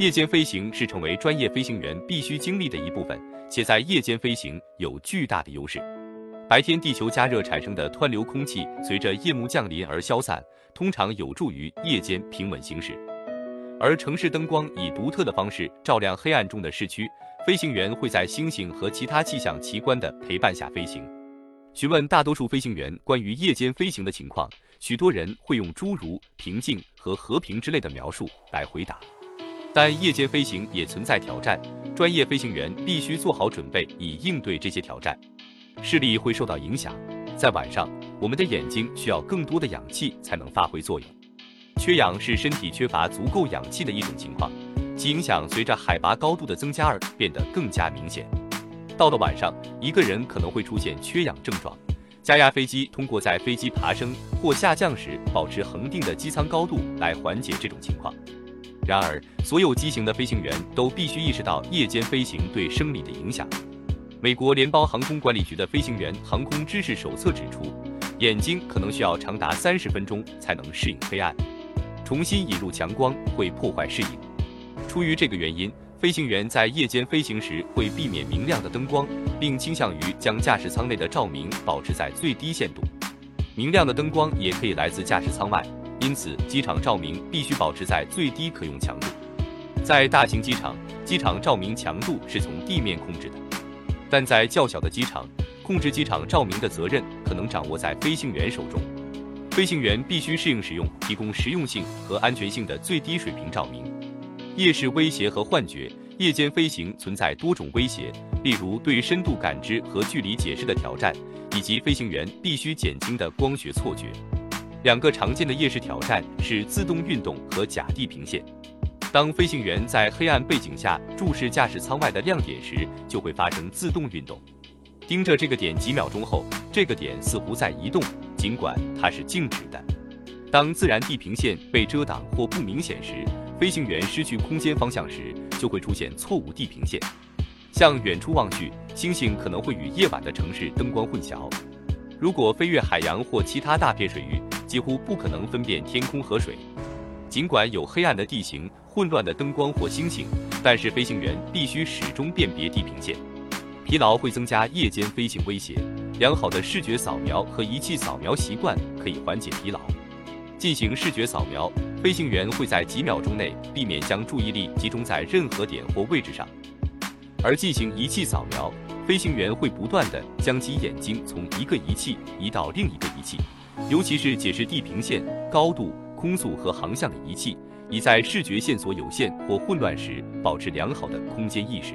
夜间飞行是成为专业飞行员必须经历的一部分，且在夜间飞行有巨大的优势。白天地球加热产生的湍流空气随着夜幕降临而消散，通常有助于夜间平稳行驶。而城市灯光以独特的方式照亮黑暗中的市区，飞行员会在星星和其他气象奇观的陪伴下飞行。询问大多数飞行员关于夜间飞行的情况，许多人会用诸如平静和和平之类的描述来回答。但夜间飞行也存在挑战，专业飞行员必须做好准备以应对这些挑战。视力会受到影响，在晚上，我们的眼睛需要更多的氧气才能发挥作用。缺氧是身体缺乏足够氧气的一种情况，其影响随着海拔高度的增加而变得更加明显。到了晚上，一个人可能会出现缺氧症状。加压飞机通过在飞机爬升或下降时保持恒定的机舱高度来缓解这种情况。然而，所有机型的飞行员都必须意识到夜间飞行对生理的影响。美国联邦航空管理局的飞行员航空知识手册指出，眼睛可能需要长达三十分钟才能适应黑暗，重新引入强光会破坏适应。出于这个原因，飞行员在夜间飞行时会避免明亮的灯光，并倾向于将驾驶舱内的照明保持在最低限度。明亮的灯光也可以来自驾驶舱外，因此机场照明必须保持在最低可用强度。在大型机场，机场照明强度是从地面控制的。但在较小的机场，控制机场照明的责任可能掌握在飞行员手中。飞行员必须适应使用提供实用性和安全性的最低水平照明。夜视威胁和幻觉，夜间飞行存在多种威胁，例如对深度感知和距离解释的挑战，以及飞行员必须减轻的光学错觉。两个常见的夜视挑战是自动运动和假地平线。当飞行员在黑暗背景下注视驾驶舱外的亮点时，就会发生自动运动。盯着这个点几秒钟后，这个点似乎在移动，尽管它是静止的。当自然地平线被遮挡或不明显时，飞行员失去空间方向时，就会出现错误地平线。向远处望去，星星可能会与夜晚的城市灯光混淆。如果飞越海洋或其他大片水域，几乎不可能分辨天空和水。尽管有黑暗的地形、混乱的灯光或星星，但是飞行员必须始终辨别地平线。疲劳会增加夜间飞行威胁。良好的视觉扫描和仪器扫描习惯可以缓解疲劳。进行视觉扫描，飞行员会在几秒钟内避免将注意力集中在任何点或位置上；而进行仪器扫描，飞行员会不断地将其眼睛从一个仪器移到另一个仪器，尤其是解释地平线、高度。空速和航向的仪器，以在视觉线索有限或混乱时保持良好的空间意识。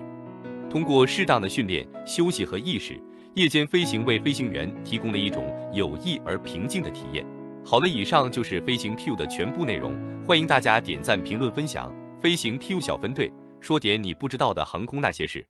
通过适当的训练、休息和意识，夜间飞行为飞行员提供了一种有益而平静的体验。好了，以上就是飞行 Q 的全部内容，欢迎大家点赞、评论、分享。飞行 Q 小分队说点你不知道的航空那些事。